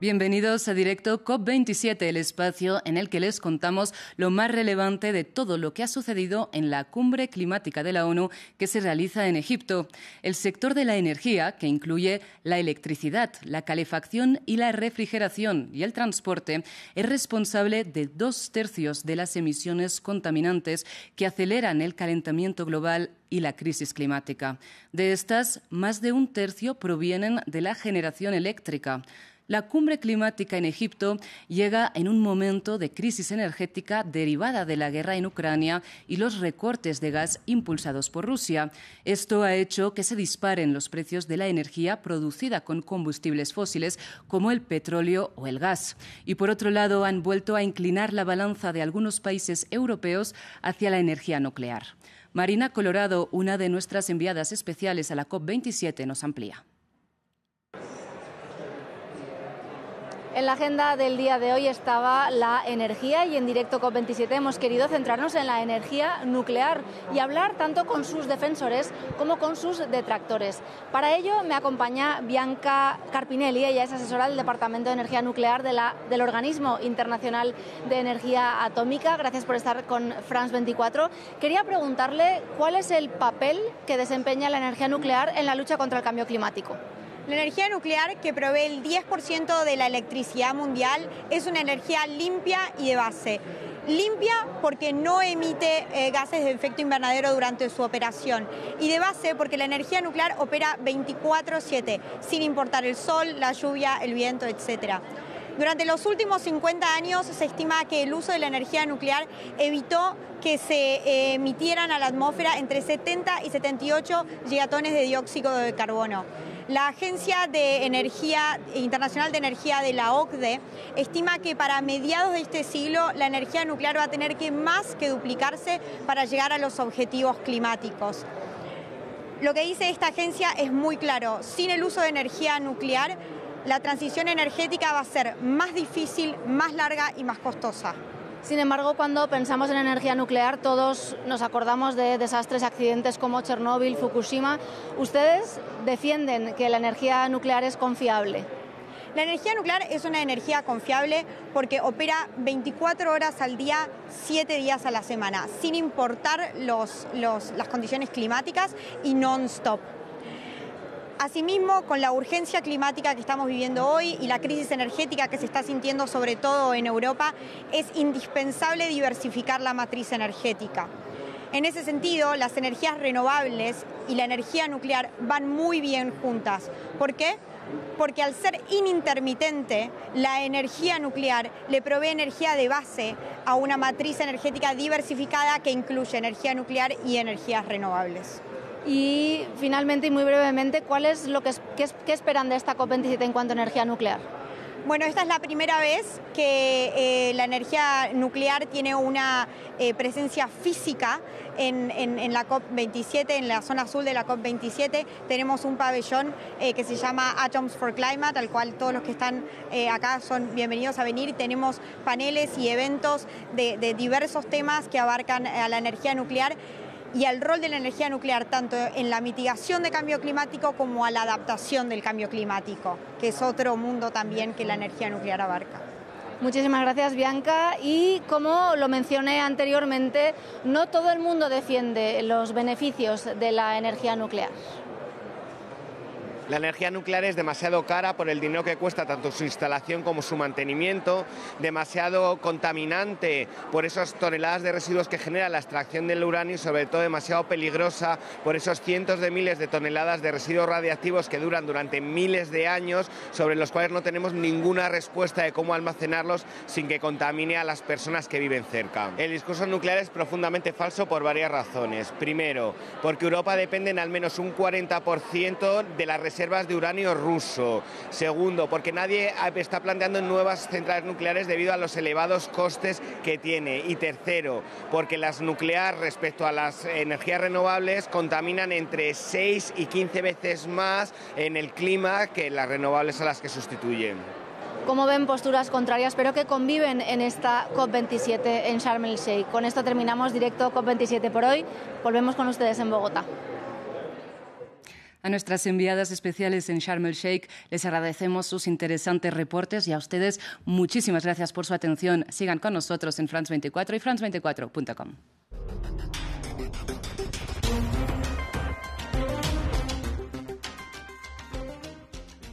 Bienvenidos a Directo COP27, el espacio en el que les contamos lo más relevante de todo lo que ha sucedido en la cumbre climática de la ONU que se realiza en Egipto. El sector de la energía, que incluye la electricidad, la calefacción y la refrigeración y el transporte, es responsable de dos tercios de las emisiones contaminantes que aceleran el calentamiento global y la crisis climática. De estas, más de un tercio provienen de la generación eléctrica. La cumbre climática en Egipto llega en un momento de crisis energética derivada de la guerra en Ucrania y los recortes de gas impulsados por Rusia. Esto ha hecho que se disparen los precios de la energía producida con combustibles fósiles como el petróleo o el gas. Y por otro lado, han vuelto a inclinar la balanza de algunos países europeos hacia la energía nuclear. Marina Colorado, una de nuestras enviadas especiales a la COP27, nos amplía. En la agenda del día de hoy estaba la energía y en directo COP27 hemos querido centrarnos en la energía nuclear y hablar tanto con sus defensores como con sus detractores. Para ello me acompaña Bianca Carpinelli, ella es asesora del Departamento de Energía Nuclear del Organismo Internacional de Energía Atómica. Gracias por estar con France 24. Quería preguntarle cuál es el papel que desempeña la energía nuclear en la lucha contra el cambio climático. La energía nuclear, que provee el 10% de la electricidad mundial, es una energía limpia y de base. Limpia porque no emite eh, gases de efecto invernadero durante su operación. Y de base porque la energía nuclear opera 24/7, sin importar el sol, la lluvia, el viento, etc. Durante los últimos 50 años se estima que el uso de la energía nuclear evitó que se eh, emitieran a la atmósfera entre 70 y 78 gigatones de dióxido de carbono. La Agencia de Energía Internacional de Energía de la OCDE estima que para mediados de este siglo la energía nuclear va a tener que más que duplicarse para llegar a los objetivos climáticos. Lo que dice esta agencia es muy claro, sin el uso de energía nuclear, la transición energética va a ser más difícil, más larga y más costosa. Sin embargo, cuando pensamos en energía nuclear, todos nos acordamos de desastres, accidentes como Chernóbil, Fukushima. ¿Ustedes defienden que la energía nuclear es confiable? La energía nuclear es una energía confiable porque opera 24 horas al día, 7 días a la semana, sin importar las condiciones climáticas y non-stop. Asimismo, con la urgencia climática que estamos viviendo hoy y la crisis energética que se está sintiendo sobre todo en Europa, es indispensable diversificar la matriz energética. En ese sentido, las energías renovables y la energía nuclear van muy bien juntas. ¿Por qué? Porque al ser inintermitente, la energía nuclear le provee energía de base a una matriz energética diversificada que incluye energía nuclear y energías renovables. Y finalmente y muy brevemente, ¿cuál es lo que, qué, esperan de esta COP27 en cuanto a energía nuclear? Bueno, esta es la primera vez que eh, la energía nuclear tiene una eh, presencia física en, la COP27, en la zona azul de la COP27. Tenemos un pabellón eh, que se llama Atoms for Climate, al cual todos los que están acá son bienvenidos a venir. Tenemos paneles y eventos de diversos temas que abarcan a la energía nuclear y al rol de la energía nuclear tanto en la mitigación de cambio climático como a la adaptación del cambio climático, que es otro mundo también que la energía nuclear abarca. Muchísimas gracias, Bianca. Y como lo mencioné anteriormente, no todo el mundo defiende los beneficios de la energía nuclear. La energía nuclear es demasiado cara por el dinero que cuesta tanto su instalación como su mantenimiento, demasiado contaminante por esas toneladas de residuos que genera la extracción del uranio y sobre todo demasiado peligrosa por esos cientos de miles de toneladas de residuos radiactivos que duran durante miles de años, sobre los cuales no tenemos ninguna respuesta de cómo almacenarlos sin que contamine a las personas que viven cerca. El discurso nuclear es profundamente falso por varias razones. Primero, porque Europa depende en al menos un 40% de las residuos reservas de uranio ruso. Segundo, porque nadie está planteando nuevas centrales nucleares debido a los elevados costes que tiene. Y tercero, porque las nucleares respecto a las energías renovables contaminan entre 6 y 15 veces más en el clima que las renovables a las que sustituyen. ¿Cómo ven posturas contrarias, pero que conviven en esta COP27 en Sharm el Sheikh? Con esto terminamos directo COP27 por hoy. Volvemos con ustedes en Bogotá. A nuestras enviadas especiales en Sharm el Sheikh les agradecemos sus interesantes reportes y a ustedes muchísimas gracias por su atención. Sigan con nosotros en France24 y France24.com.